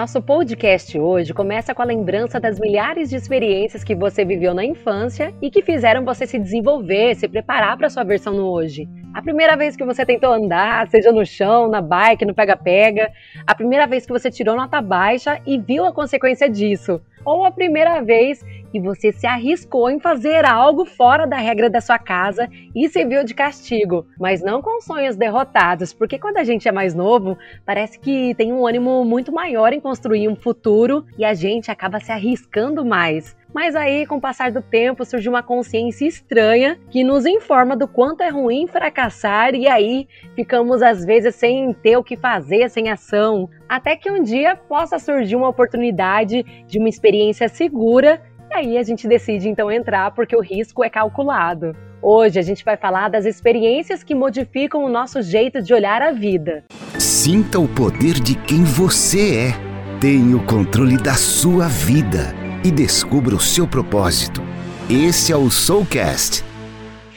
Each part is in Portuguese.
Nosso podcast hoje começa com a lembrança das milhares de experiências que você viveu na infância e que fizeram você se desenvolver, se preparar para sua versão no hoje. A primeira vez que você tentou andar, seja no chão, na bike, no pega-pega, a primeira vez que você tirou nota baixa e viu a consequência disso, ou a primeira vez que você se arriscou em fazer algo fora da regra da sua casa e serviu de castigo, mas não com sonhos derrotados, porque quando a gente é mais novo, parece que tem um ânimo muito maior em construir um futuro e a gente acaba se arriscando mais. Mas aí, com o passar do tempo, surge uma consciência estranha que nos informa do quanto é ruim fracassar e aí ficamos às vezes sem ter o que fazer, sem ação, até que um dia possa surgir uma oportunidade de uma experiência segura e aí a gente decide então entrar porque o risco é calculado. Hoje a gente vai falar das experiências que modificam o nosso jeito de olhar a vida. Sinta o poder de quem você é. Tenha o controle da sua vida e descubra o seu propósito. Esse é o Soulcast.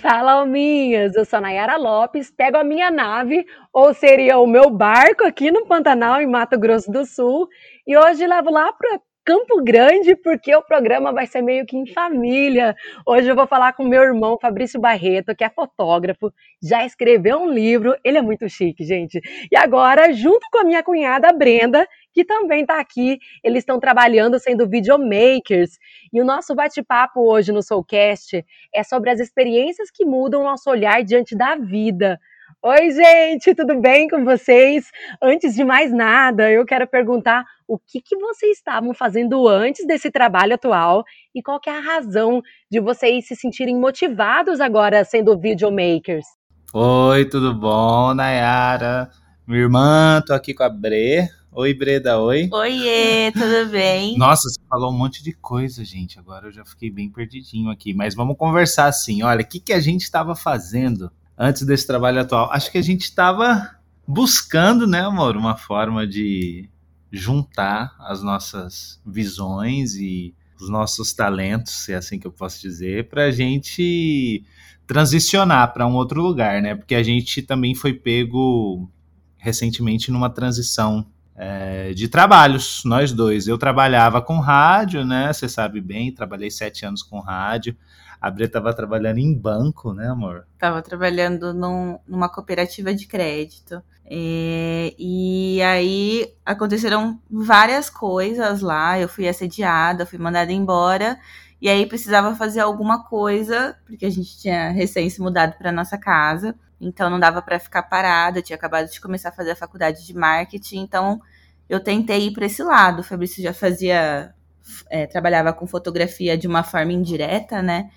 Fala, alminhas! Eu sou a Nayara Lopes, pego a minha nave, ou seria o meu barco aqui no Pantanal, em Mato Grosso do Sul, e hoje levo lá para Campo Grande, porque o programa vai ser meio que em família. Hoje eu vou falar com meu irmão Fabrício Barreto, que é fotógrafo, já escreveu um livro, ele é muito chique, gente. E agora, junto com a minha cunhada Brenda, que também está aqui, eles estão trabalhando sendo videomakers. E o nosso bate-papo hoje no Soulcast é sobre as experiências que mudam o nosso olhar diante da vida. Oi, gente, tudo bem com vocês? Antes de mais nada, eu quero perguntar o que, que vocês estavam fazendo antes desse trabalho atual e qual que é a razão de vocês se sentirem motivados agora sendo videomakers. Oi, tudo bom, Nayara? Minha irmã, tô aqui com a Bre. Oi, Breda, oi. Oiê, tudo bem? Nossa, você falou um monte de coisa, gente. Agora eu já fiquei bem perdidinho aqui. Mas vamos conversar assim. Olha, o que, que a gente estava fazendo antes desse trabalho atual? Acho que a gente estava buscando, né, amor, uma forma de juntar as nossas visões e os nossos talentos, se é assim que eu posso dizer, para a gente transicionar para um outro lugar, né? Porque a gente também foi pego recentemente numa transição é, de trabalhos, nós dois. Eu trabalhava com rádio, né? Você sabe bem, trabalhei sete anos com rádio. A Bre estava trabalhando em banco, né, amor? Estava trabalhando num, numa cooperativa de crédito. É, e aí aconteceram várias coisas lá. Eu fui assediada, fui mandada embora. E aí precisava fazer alguma coisa, porque a gente tinha recém se mudado para nossa casa. Então não dava para ficar parada. Eu tinha acabado de começar a fazer a faculdade de marketing. Então eu tentei ir para esse lado. O Fabrício já fazia, é, trabalhava com fotografia de uma forma indireta, né?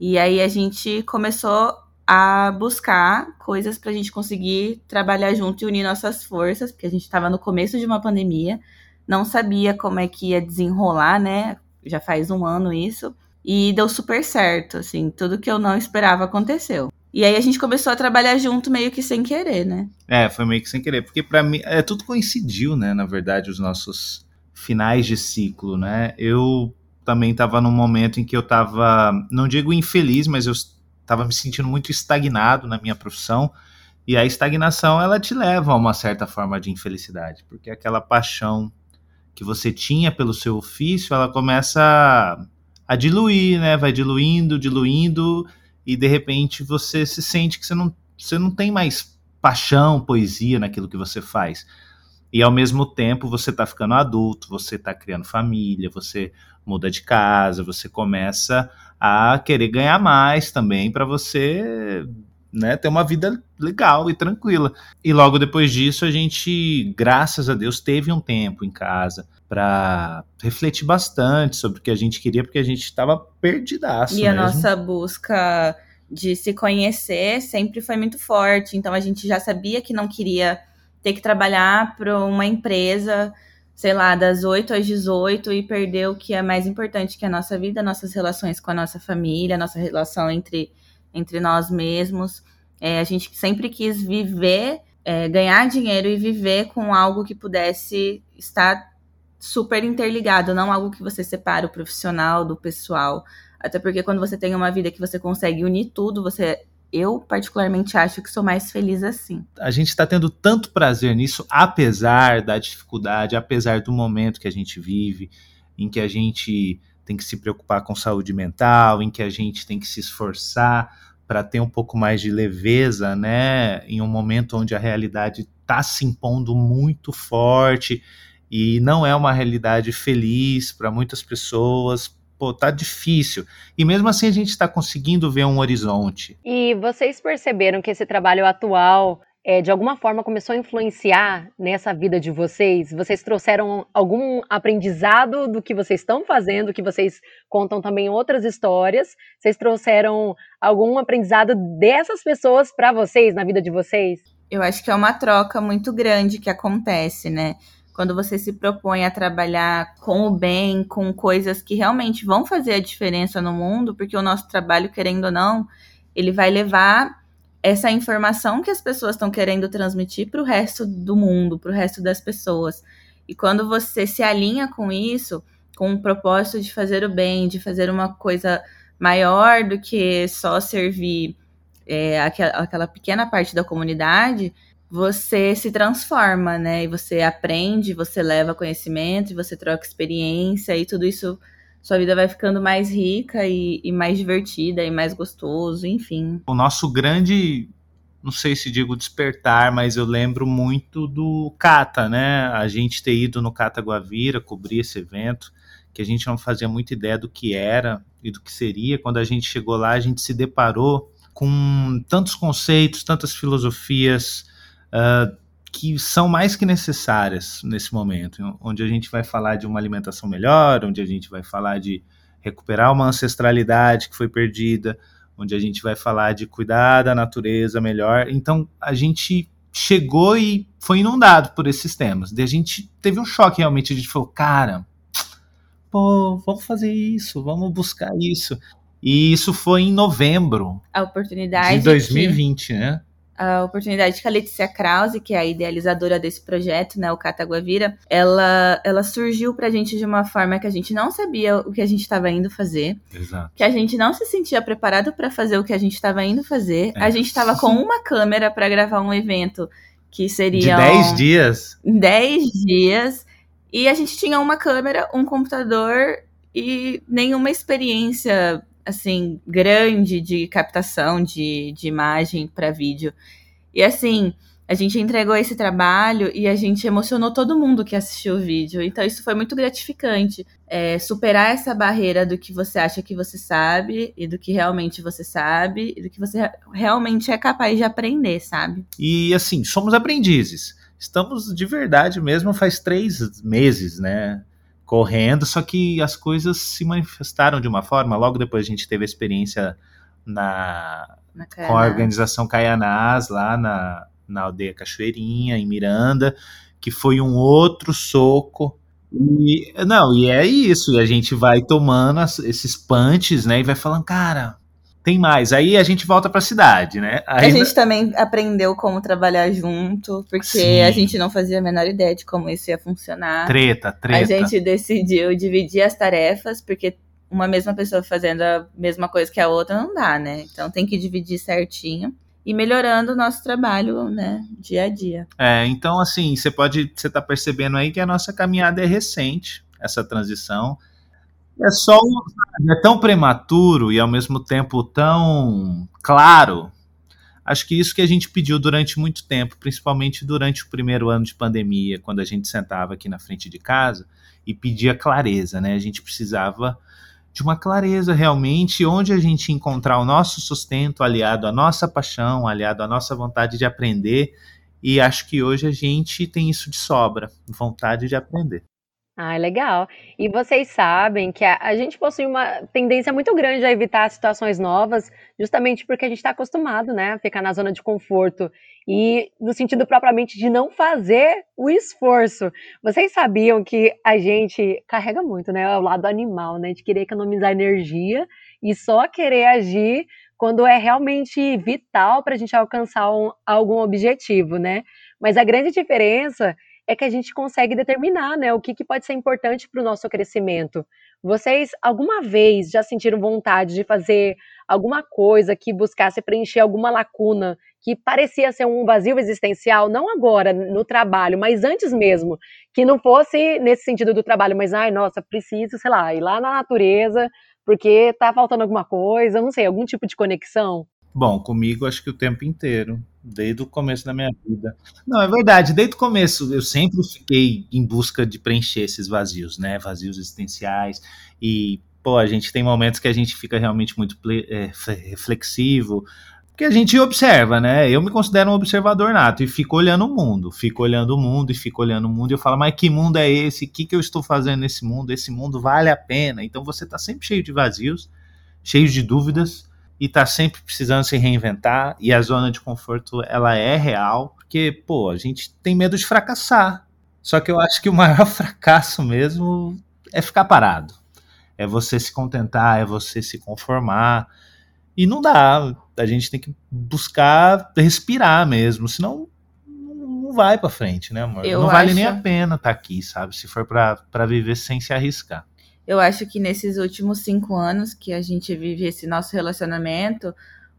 E aí a gente começou a buscar coisas para a gente conseguir trabalhar junto e unir nossas forças, porque a gente estava no começo de uma pandemia, não sabia como é que ia desenrolar, né? Já faz um ano isso. E deu super certo, assim, tudo que eu não esperava aconteceu. E aí a gente começou a trabalhar junto meio que sem querer, né? É, foi meio que sem querer, porque para mim é tudo coincidiu, né, na verdade, os nossos finais de ciclo, né? Eu também estava num momento em que eu estava, não digo infeliz, mas eu estava me sentindo muito estagnado na minha profissão. E a estagnação ela te leva a uma certa forma de infelicidade, porque aquela paixão que você tinha pelo seu ofício, ela começa a, diluir, né? Vai diluindo, diluindo, e de repente você se sente que você não, você não tem mais paixão, poesia naquilo que você faz. E ao mesmo tempo você está ficando adulto, você está criando família, você muda de casa, você começa a querer ganhar mais também para você né, ter uma vida legal e tranquila. E logo depois disso a gente, graças a Deus, teve um tempo em casa para refletir bastante sobre o que a gente queria, porque a gente estava perdidaço. E mesmo. a nossa busca de se conhecer sempre foi muito forte, então a gente já sabia que não queria ter que trabalhar para uma empresa, sei lá, das 8 às 18 e perder o que é mais importante, que é a nossa vida, nossas relações com a nossa família, nossa relação entre, entre nós mesmos. É, a gente sempre quis viver, é, ganhar dinheiro e viver com algo que pudesse estar super interligado, não algo que você separa o profissional do pessoal. Até porque quando você tem uma vida que você consegue unir tudo, você eu particularmente acho que sou mais feliz assim. A gente está tendo tanto prazer nisso, apesar da dificuldade, apesar do momento que a gente vive, em que a gente tem que se preocupar com saúde mental, em que a gente tem que se esforçar para ter um pouco mais de leveza, né, em um momento onde a realidade está se impondo muito forte e não é uma realidade feliz para muitas pessoas. Pô, tá difícil. E mesmo assim a gente está conseguindo ver um horizonte. E vocês perceberam que esse trabalho atual é, de alguma forma começou a influenciar nessa vida de vocês? Vocês trouxeram algum aprendizado do que vocês estão fazendo, que vocês contam também outras histórias? Vocês trouxeram algum aprendizado dessas pessoas para vocês, na vida de vocês? Eu acho que é uma troca muito grande que acontece, né? Quando você se propõe a trabalhar com o bem, com coisas que realmente vão fazer a diferença no mundo, porque o nosso trabalho, querendo ou não, ele vai levar essa informação que as pessoas estão querendo transmitir para o resto do mundo, para o resto das pessoas. E quando você se alinha com isso, com o propósito de fazer o bem, de fazer uma coisa maior do que só servir é, aquela, aquela pequena parte da comunidade, você se transforma, né? E você aprende, você leva conhecimento, você troca experiência e tudo isso sua vida vai ficando mais rica e, e, mais divertida e mais gostoso, enfim. O nosso grande, não sei se digo despertar, mas eu lembro muito do Cata, né? A gente ter ido no Cata Guavira, cobrir esse evento, que a gente não fazia muita ideia do que era e do que seria. Quando a gente chegou lá, a gente se deparou com tantos conceitos, tantas filosofias, uh, que são mais que necessárias nesse momento, onde a gente vai falar de uma alimentação melhor, onde a gente vai falar de recuperar uma ancestralidade que foi perdida, onde a gente vai falar de cuidar da natureza melhor. Então a gente chegou e foi inundado por esses temas. E a gente teve um choque realmente, a gente falou, cara, pô, vamos fazer isso, vamos buscar isso. E isso foi em novembro. A oportunidade. De 2020, que... né? A oportunidade que a Letícia Krause, que é a idealizadora desse projeto, né, o Cataguavira, ela, ela surgiu pra gente de uma forma que a gente não sabia o que a gente estava indo fazer. Exato. Que a gente não se sentia preparado para fazer o que a gente estava indo fazer. É. A gente estava com uma câmera para gravar um evento que seria. De 10 dias? 10 dias. E a gente tinha uma câmera, um computador e nenhuma experiência assim, grande de captação de, de imagem para vídeo. E assim, a gente entregou esse trabalho e a gente emocionou todo mundo que assistiu o vídeo. Então, isso foi muito gratificante. É, superar essa barreira do que você acha que você sabe e do que realmente você sabe e do que você realmente é capaz de aprender, sabe? E assim, somos aprendizes. Estamos de verdade mesmo faz três meses, né? Correndo, só que as coisas se manifestaram de uma forma. Logo depois a gente teve a experiência na, na com a organização Caianás, lá na, na aldeia Cachoeirinha, em Miranda, que foi um outro soco. E, não, e é isso, e a gente vai tomando as, esses punches, né, e vai falando, cara, tem mais. Aí a gente volta para a cidade, né? Aí... A gente também aprendeu como trabalhar junto, porque Sim. a gente não fazia a menor ideia de como isso ia funcionar. Treta, treta. A gente decidiu dividir as tarefas, porque uma mesma pessoa fazendo a mesma coisa que a outra não dá, né? Então tem que dividir certinho e melhorando o nosso trabalho, né, dia a dia. É, então assim, você pode, você tá percebendo aí que a nossa caminhada é recente, essa transição. É só um, é tão prematuro e ao mesmo tempo tão claro. Acho que isso que a gente pediu durante muito tempo, principalmente durante o primeiro ano de pandemia, quando a gente sentava aqui na frente de casa e pedia clareza, né? A gente precisava de uma clareza realmente onde a gente encontrar o nosso sustento aliado à nossa paixão, aliado à nossa vontade de aprender. E acho que hoje a gente tem isso de sobra, vontade de aprender. Ah, legal. E vocês sabem que a, a gente possui uma tendência muito grande a evitar situações novas, justamente porque a gente está acostumado, né, a ficar na zona de conforto e no sentido propriamente de não fazer o esforço. Vocês sabiam que a gente carrega muito, né, o lado animal, né, de querer economizar energia e só querer agir quando é realmente vital para a gente alcançar um, algum objetivo, né? Mas a grande diferença é que a gente consegue determinar, né, o que, que pode ser importante para o nosso crescimento. Vocês alguma vez já sentiram vontade de fazer alguma coisa que buscasse preencher alguma lacuna que parecia ser um vazio existencial, não agora no trabalho, mas antes mesmo, que não fosse nesse sentido do trabalho, mas ai, nossa, preciso, sei lá, ir lá na natureza, porque tá faltando alguma coisa, não sei, algum tipo de conexão? Bom, comigo acho que o tempo inteiro, desde o começo da minha vida. Não, é verdade, desde o começo eu sempre fiquei em busca de preencher esses vazios, né? Vazios existenciais. E, pô, a gente tem momentos que a gente fica realmente muito é, reflexivo, porque a gente observa, né? Eu me considero um observador nato e fico olhando o mundo, fico olhando o mundo e fico olhando o mundo e eu falo, mas que mundo é esse? O que, que eu estou fazendo nesse mundo? Esse mundo vale a pena? Então você está sempre cheio de vazios, cheio de dúvidas e está sempre precisando se reinventar e a zona de conforto ela é real, porque, pô, a gente tem medo de fracassar. Só que eu acho que o maior fracasso mesmo é ficar parado. É você se contentar, é você se conformar. E não dá. A gente tem que buscar respirar mesmo, senão não vai para frente, né, amor? Eu não vale acho... nem a pena estar tá aqui, sabe? Se for para viver sem se arriscar. Eu acho que nesses últimos cinco anos que a gente vive esse nosso relacionamento,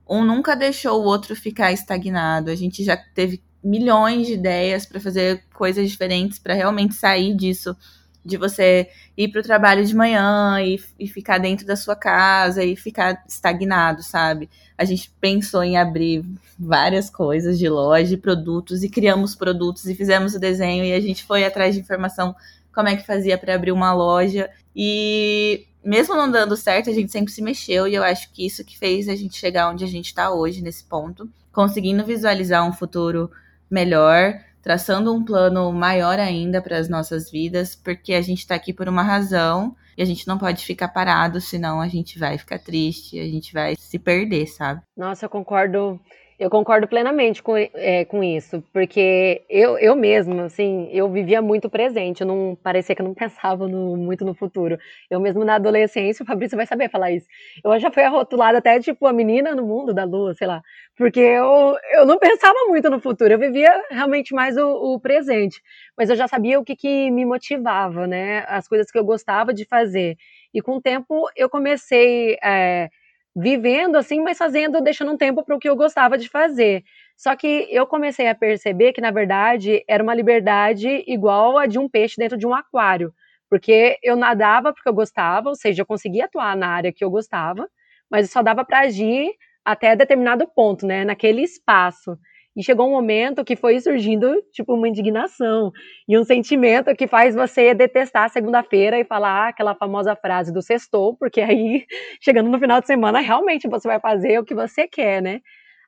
um nunca deixou o outro ficar estagnado. A gente já teve milhões de ideias para fazer coisas diferentes, para realmente sair disso de você ir para o trabalho de manhã e, e, ficar dentro da sua casa e ficar estagnado, sabe? A gente pensou em abrir várias coisas de loja, de produtos e criamos produtos e fizemos o desenho e a gente foi atrás de informação como é que fazia para abrir uma loja e mesmo não dando certo, a gente sempre se mexeu e eu acho que isso que fez a gente chegar onde a gente está hoje nesse ponto, conseguindo visualizar um futuro melhor, traçando um plano maior ainda para as nossas vidas, porque a gente está aqui por uma razão e a gente não pode ficar parado, senão a gente vai ficar triste, a gente vai se perder, sabe? Nossa, eu concordo eu concordo plenamente com, é, com isso, porque eu, eu mesma, assim, eu vivia muito presente, eu não parecia que eu não pensava no, muito no futuro. Eu mesmo na adolescência, o Fabrício vai saber falar isso. Eu já fui arrotulada até tipo a menina no mundo da lua, sei lá, porque eu, eu não pensava muito no futuro, eu vivia realmente mais o, o presente, mas eu já sabia o que, que me motivava, né, as coisas que eu gostava de fazer. E com o tempo eu comecei. É, vivendo assim, mas fazendo, deixando um tempo para o que eu gostava de fazer. Só que eu comecei a perceber que, na verdade, era uma liberdade igual a de um peixe dentro de um aquário. Porque eu nadava porque eu gostava, ou seja, eu conseguia atuar na área que eu gostava, mas só dava para agir até determinado ponto, né, naquele espaço. E chegou um momento que foi surgindo, tipo, uma indignação e um sentimento que faz você detestar segunda-feira e falar aquela famosa frase do sextou, porque aí, chegando no final de semana, realmente você vai fazer o que você quer, né?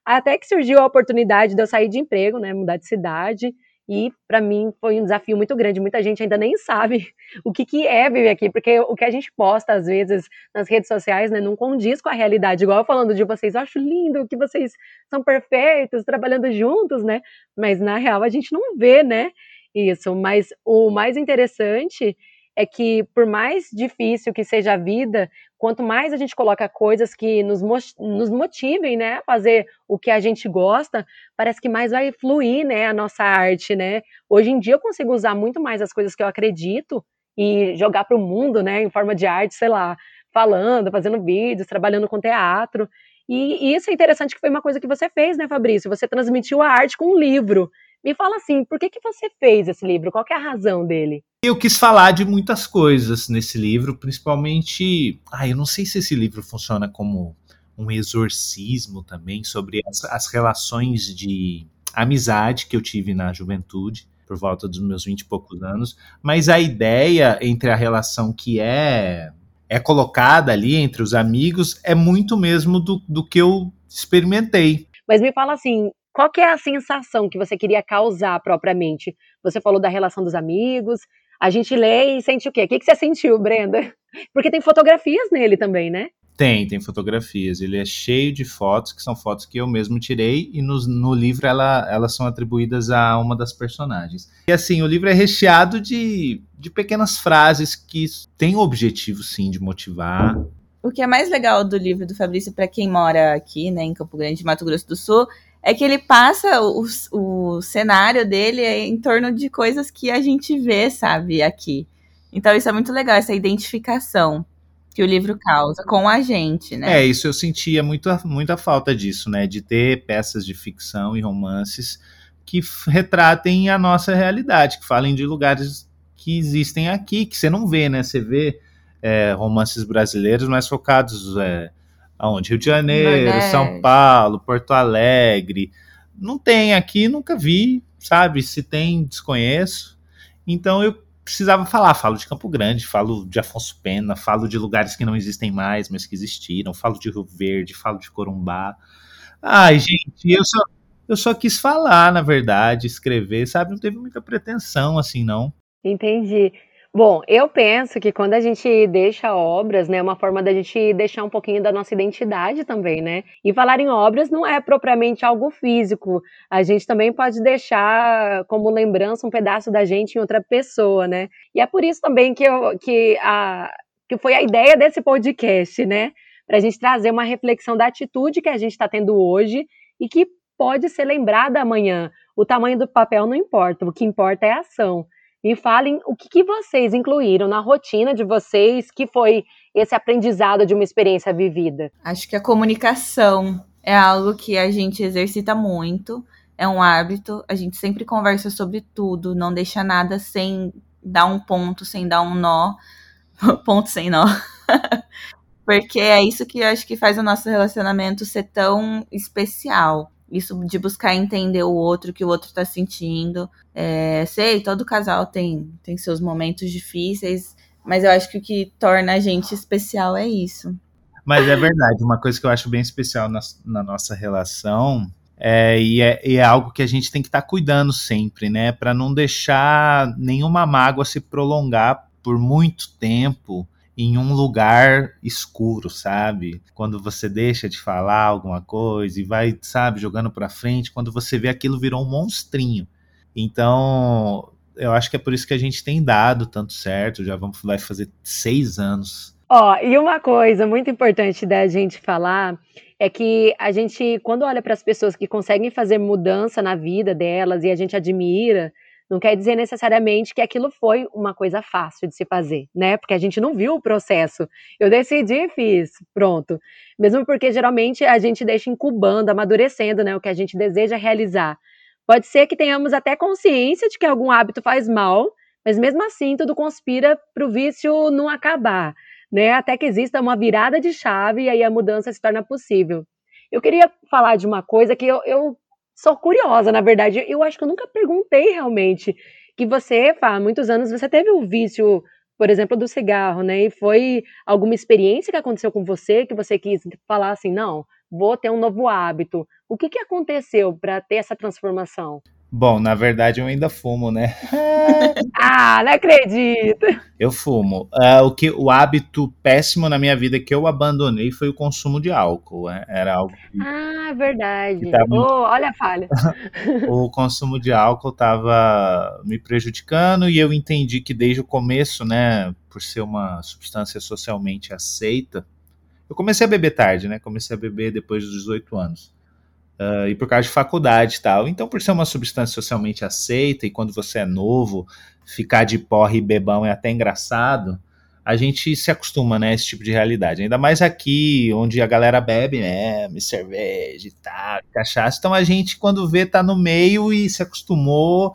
Até que surgiu a oportunidade de eu sair de emprego, né, mudar de cidade, e para mim foi um desafio muito grande. Muita gente ainda nem sabe o que, que é viver aqui, porque o que a gente posta às vezes nas redes sociais né, não condiz com a realidade. Igual eu falando de vocês, eu acho lindo que vocês são perfeitos, trabalhando juntos, né? Mas na real a gente não vê, né? Isso. Mas o mais interessante é que, por mais difícil que seja a vida, quanto mais a gente coloca coisas que nos, nos motivem, né, a fazer o que a gente gosta, parece que mais vai fluir, né, a nossa arte, né. Hoje em dia eu consigo usar muito mais as coisas que eu acredito e jogar para o mundo, né, em forma de arte, sei lá, falando, fazendo vídeos, trabalhando com teatro. E, e isso é interessante que foi uma coisa que você fez, né, Fabrício? Você transmitiu a arte com um livro. Me fala assim, por que, que você fez esse livro? Qual é a razão dele? Eu quis falar de muitas coisas nesse livro, principalmente. Ah, eu não sei se esse livro funciona como um exorcismo também sobre as, as relações de amizade que eu tive na juventude, por volta dos meus vinte e poucos anos, mas a ideia entre a relação que é é colocada ali entre os amigos é muito mesmo do, do que eu experimentei. Mas me fala assim, qual que é a sensação que você queria causar propriamente? Você falou da relação dos amigos, a gente lê e sente o quê? O que, que você sentiu, Brenda? Porque tem fotografias nele também, né? Tem, tem fotografias. Ele é cheio de fotos, que são fotos que eu mesmo tirei, e no, no livro ela, elas são atribuídas a uma das personagens. E assim, o livro é recheado de, de pequenas frases que têm o objetivo, sim, de motivar. O que é mais legal do livro do Fabrício, para quem mora aqui, né, em Campo Grande, Mato Grosso do Sul, é que ele passa o, o cenário dele em torno de coisas que a gente vê, sabe, aqui. Então isso é muito legal, essa identificação que o livro causa com a gente, né? É, isso eu sentia muita, muita falta disso, né? De ter peças de ficção e romances que retratem a nossa realidade, que falem de lugares que existem aqui, que você não vê, né? Você vê é, romances brasileiros mais focados é, aonde? Rio de Janeiro, Nordeste. São Paulo, Porto Alegre. Não tem aqui, nunca vi, sabe? Se tem, desconheço. Então eu precisava falar. Falo de Campo Grande, falo de Afonso Pena, falo de lugares que não existem mais, mas que existiram, falo de Rio Verde, falo de Corumbá. Ai, gente, eu só, eu só quis falar, na verdade, escrever, sabe? Não teve muita pretensão assim, não. Entendi. Bom, eu penso que quando a gente deixa obras, né, é uma forma da gente deixar um pouquinho da nossa identidade também, né? E falar em obras não é propriamente algo físico. A gente também pode deixar como lembrança um pedaço da gente em outra pessoa, né? E é por isso também que, eu, que, a, que foi a ideia desse podcast, né? Para a gente trazer uma reflexão da atitude que a gente está tendo hoje e que pode ser lembrada amanhã. O tamanho do papel não importa, o que importa é a ação. Me falem o que, que vocês incluíram na rotina de vocês, que foi esse aprendizado de uma experiência vivida. Acho que a comunicação é algo que a gente exercita muito, é um hábito, a gente sempre conversa sobre tudo, não deixa nada sem dar um ponto, sem dar um nó, ponto sem nó. Porque é isso que eu acho que faz o nosso relacionamento ser tão especial. Isso de buscar entender o outro, o que o outro tá sentindo. É, sei, todo casal tem, tem seus momentos difíceis, mas eu acho que o que torna a gente especial é isso. Mas é verdade, uma coisa que eu acho bem especial na, na nossa relação é, e, é, e, é, algo que a gente tem que estar tá cuidando sempre, né? Para não deixar nenhuma mágoa se prolongar por muito tempo em um lugar escuro, sabe? Quando você deixa de falar alguma coisa e vai, sabe, jogando para frente, quando você vê aquilo virou um monstrinho. Então, eu acho que é por isso que a gente tem dado tanto certo. Já vamos vai fazer seis anos. Ó, oh, e uma coisa muito importante da gente falar é que a gente, quando olha para as pessoas que conseguem fazer mudança na vida delas e a gente admira, não quer dizer necessariamente que aquilo foi uma coisa fácil de se fazer, né? Porque a gente não viu o processo. Eu decidi e fiz, pronto. Mesmo porque geralmente a gente deixa incubando, amadurecendo, né? O que a gente deseja realizar. Pode ser que tenhamos até consciência de que algum hábito faz mal, mas mesmo assim tudo conspira para o vício não acabar, né? Até que exista uma virada de chave e aí a mudança se torna possível. Eu queria falar de uma coisa que eu, eu sou curiosa, na verdade. Eu acho que eu nunca perguntei realmente que você, há muitos anos, você teve o vício, por exemplo, do cigarro, né? E foi alguma experiência que aconteceu com você que você quis falar assim, não, vou ter um novo hábito. O que, que aconteceu para ter essa transformação? Bom, na verdade eu ainda fumo, né? ah, não acredito! Eu fumo. Uh, o, que, o hábito péssimo na minha vida que eu abandonei foi o consumo de álcool. Né? Era algo. Que, ah, verdade. Tava... Oh, olha a falha. o consumo de álcool estava me prejudicando e eu entendi que desde o começo, né, por ser uma substância socialmente aceita, eu comecei a beber tarde, né? Comecei a beber depois dos 18 anos. Uh, e por causa de faculdade e tal. Então, por ser uma substância socialmente aceita, e quando você é novo, ficar de porre e bebão é até engraçado, a gente se acostuma, né, a esse tipo de realidade. Ainda mais aqui, onde a galera bebe mesmo, cerveja e tal, cachaça. Então a gente, quando vê, tá no meio e se acostumou,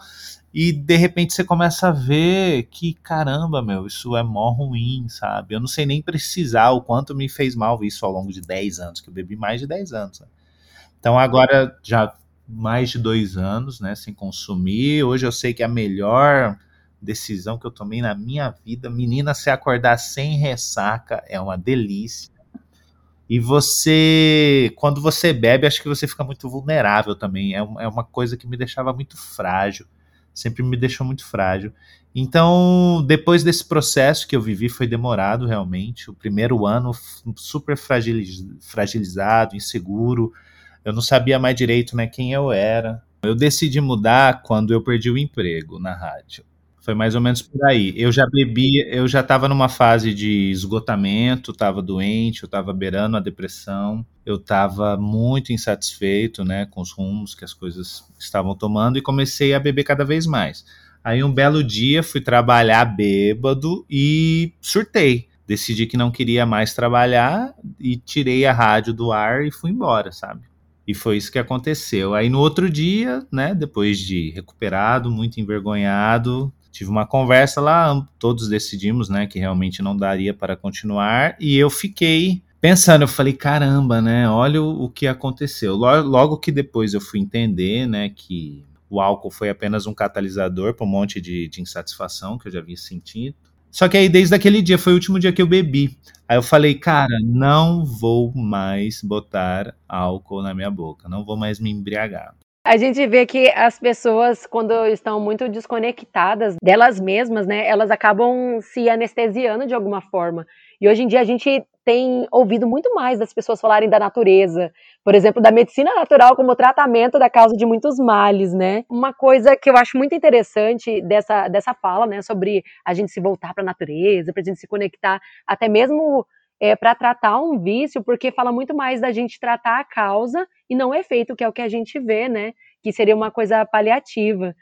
e de repente você começa a ver que, caramba, meu, isso é mó ruim, sabe? Eu não sei nem precisar o quanto me fez mal isso ao longo de 10 anos, que eu bebi mais de 10 anos. Né? Então agora já mais de dois anos, né, sem consumir. Hoje eu sei que a melhor decisão que eu tomei na minha vida, menina, se acordar sem ressaca é uma delícia. E você, quando você bebe, acho que você fica muito vulnerável também. É, é uma coisa que me deixava muito frágil, sempre me deixou muito frágil. Então, depois desse processo que eu vivi, foi demorado realmente. O primeiro ano super fragilizado, inseguro, eu não sabia mais direito né, quem eu era. Eu decidi mudar quando eu perdi o emprego na rádio. Foi mais ou menos por aí. Eu já bebi, eu já estava numa fase de esgotamento, estava doente, eu estava beirando a depressão, eu estava muito insatisfeito, né, com os rumos que as coisas estavam tomando e comecei a beber cada vez mais. Aí um belo dia fui trabalhar bêbado e surtei. Decidi que não queria mais trabalhar e tirei a rádio do ar e fui embora, sabe? E foi isso que aconteceu. Aí no outro dia, né, depois de recuperado, muito envergonhado, tive uma conversa lá, todos decidimos, né, que realmente não daria para continuar, e eu fiquei pensando, eu falei, caramba, né, olha o, o que aconteceu. Logo, logo, que depois eu fui entender, né, que o álcool foi apenas um catalisador para um monte de, de insatisfação que eu já havia sentido. Só que aí, desde aquele dia, foi o último dia que eu bebi. Aí eu falei, cara, não vou mais botar álcool na minha boca, não vou mais me embriagar. A gente vê que as pessoas, quando estão muito desconectadas delas mesmas, né, elas acabam se anestesiando de alguma forma. E hoje em dia a gente tem ouvido muito mais das pessoas falarem da natureza, por exemplo, da medicina natural como tratamento da causa de muitos males, né? Uma coisa que eu acho muito interessante dessa, dessa fala, né, sobre a gente se voltar para a natureza, para a gente se conectar, até mesmo é, para tratar um vício, porque fala muito mais da gente tratar a causa e não o efeito, que é o que a gente vê, né? Que seria uma coisa paliativa.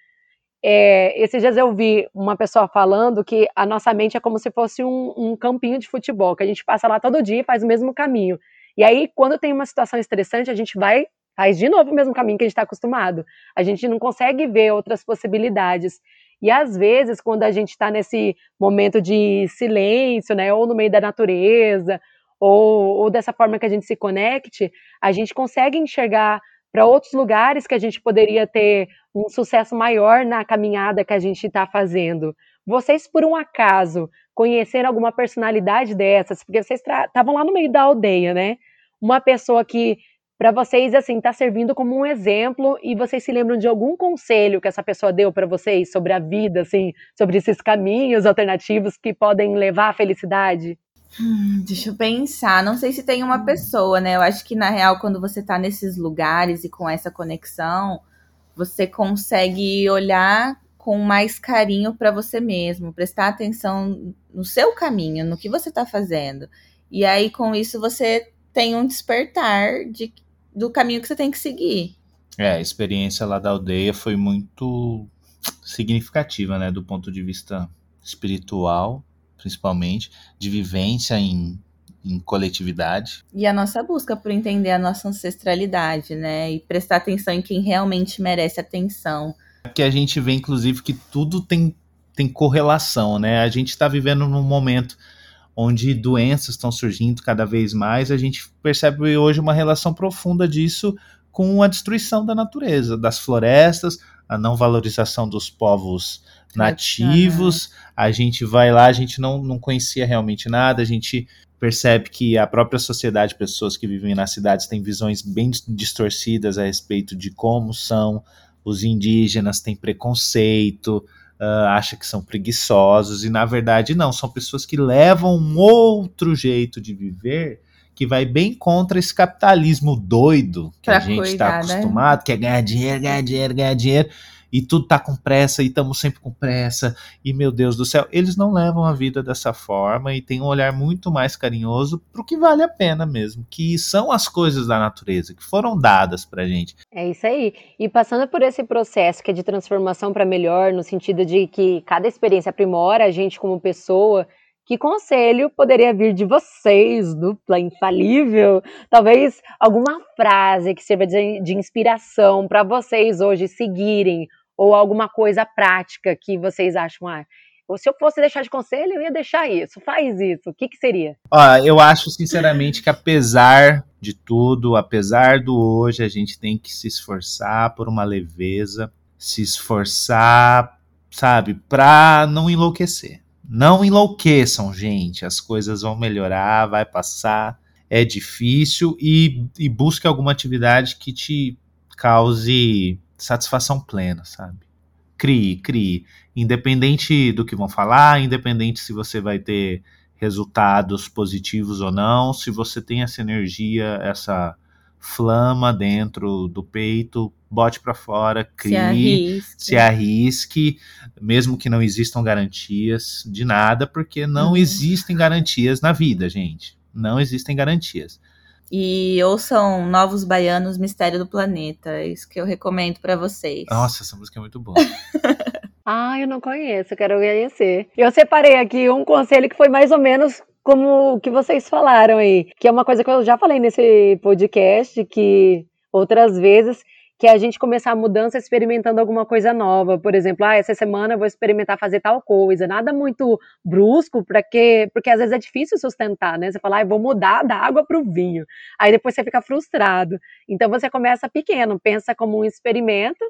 É, esses dias eu vi uma pessoa falando que a nossa mente é como se fosse um, um, campinho de futebol, que a gente passa lá todo dia e faz o mesmo caminho. E aí, quando tem uma situação estressante, a gente vai, faz de novo o mesmo caminho que a gente está acostumado. A gente não consegue ver outras possibilidades. E às vezes, quando a gente está nesse momento de silêncio, né, ou no meio da natureza, ou, ou dessa forma que a gente se conecte, a gente consegue enxergar para outros lugares que a gente poderia ter um sucesso maior na caminhada que a gente está fazendo. Vocês, por um acaso, conheceram alguma personalidade dessas? Porque vocês estavam lá no meio da aldeia, né? Uma pessoa que para vocês assim tá servindo como um exemplo e vocês se lembram de algum conselho que essa pessoa deu para vocês sobre a vida, assim, sobre esses caminhos alternativos que podem levar à felicidade? Hum, deixa eu pensar. Não sei se tem uma pessoa, né? Eu acho que na real, quando você tá nesses lugares e com essa conexão, você consegue olhar com mais carinho para você mesmo, prestar atenção no seu caminho, no que você tá fazendo. E aí, com isso, você tem um despertar de do caminho que você tem que seguir. É, a experiência lá da aldeia foi muito significativa, né, do ponto de vista espiritual, principalmente, de vivência em, em coletividade. E a nossa busca por entender a nossa ancestralidade, né, e prestar atenção em quem realmente merece atenção. Que a gente vê, inclusive, que tudo tem, tem correlação, né, a gente está vivendo num momento onde doenças estão surgindo cada vez mais, a gente percebe hoje uma relação profunda disso com a destruição da natureza, das florestas, a não valorização dos povos nativos. A gente vai lá, a gente não, não conhecia realmente nada, a gente percebe que a própria sociedade, pessoas que vivem nas cidades, têm visões bem distorcidas a respeito de como são. Os indígenas, têm preconceito, uh, acha que são preguiçosos, e na verdade não, são pessoas que levam um outro jeito de viver que vai bem contra esse capitalismo doido que pra a gente está né? acostumado, né? que é ganhar dinheiro, ganhar dinheiro, ganhar dinheiro e tudo tá com pressa e estamos sempre com pressa e meu Deus do céu, eles não levam a vida dessa forma e têm um olhar muito mais carinhoso pro que vale a pena mesmo, que são as coisas da natureza que foram dadas pra gente. É isso aí. E passando por esse processo que é de transformação para melhor, no sentido de que cada experiência aprimora a gente como pessoa, que conselho poderia vir de vocês, dupla infalível? Talvez alguma frase que sirva de, de inspiração para vocês hoje seguirem ou alguma coisa prática que vocês acham, ah, se eu fosse deixar de conselho, eu ia deixar isso, faz isso. O que, que seria? Eu acho sinceramente que apesar de tudo, apesar do hoje, a gente tem que se esforçar por uma leveza, se esforçar, sabe, para não enlouquecer. Não enlouqueçam, gente. As coisas vão melhorar, vai passar. É difícil e, e busque alguma atividade que te cause satisfação plena, sabe? Crie, crie. Independente do que vão falar, independente se você vai ter resultados positivos ou não, se você tem essa energia, essa flama dentro do peito, bote para fora, crie, Se arrisque. se arrisque, mesmo que não existam garantias de nada, porque não Uhum. existem garantias na vida, gente. Não existem garantias. E ouçam Novos Baianos, Mistério do Planeta. É isso que eu recomendo pra vocês. Nossa, essa música é muito boa. Ah, eu não conheço, quero conhecer. Eu separei aqui um conselho que foi mais ou menos como o que vocês falaram aí, que é uma coisa que eu já falei nesse podcast, que outras vezes, que é a gente começar a mudança experimentando alguma coisa nova. Por exemplo, ah, essa semana eu vou experimentar fazer tal coisa. Nada muito brusco, porque, porque às vezes é difícil sustentar, né? Você fala, ah, vou mudar da água para o vinho. Aí depois você fica frustrado. Então você começa pequeno, pensa como um experimento,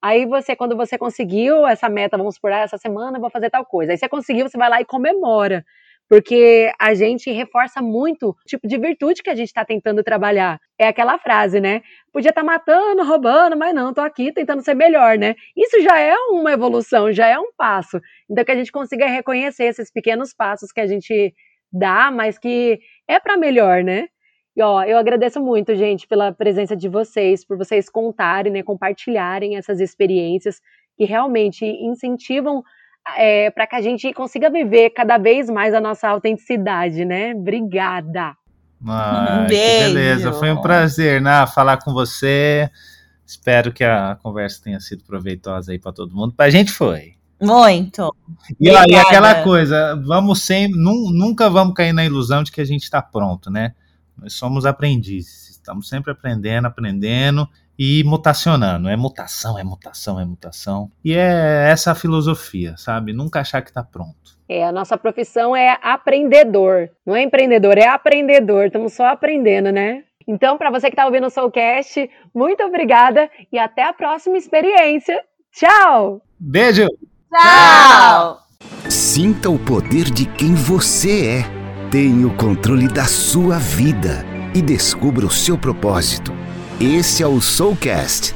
Aí você, quando você conseguiu essa meta, vamos por ah, essa semana eu vou fazer tal coisa. Aí você conseguiu, você vai lá e comemora. Porque a gente reforça muito o tipo de virtude que a gente está tentando trabalhar. É aquela frase, né? Podia estar matando, roubando, mas não, tô aqui tentando ser melhor, né? Isso já é uma evolução, já é um passo. Então que a gente consiga reconhecer esses pequenos passos que a gente dá, mas que é para melhor, né? E ó, eu agradeço muito, gente, pela presença de vocês, por vocês contarem, né, compartilharem essas experiências que realmente incentivam é, para que a gente consiga viver cada vez mais a nossa autenticidade, né? Obrigada. Ai, que Beijo. beleza, foi um prazer, né, falar com você. Espero que a conversa tenha sido proveitosa aí para todo mundo. Pra gente foi. Muito. E, ó, e aquela coisa, vamos sempre, nun- nunca vamos cair na ilusão de que a gente está pronto, né? Nós somos aprendizes, estamos sempre aprendendo, aprendendo e mutacionando. É mutação, é mutação, é mutação. E é essa a filosofia, sabe? Nunca achar que está pronto. É, a nossa profissão é aprendedor, não é empreendedor, é aprendedor. Estamos só aprendendo, né? Então, para você que está ouvindo o Soulcast, muito obrigada e até a próxima experiência. Tchau! Beijo! Tchau! Sinta o poder de quem você é. Tenha o controle da sua vida e descubra o seu propósito. Esse é o Soulcast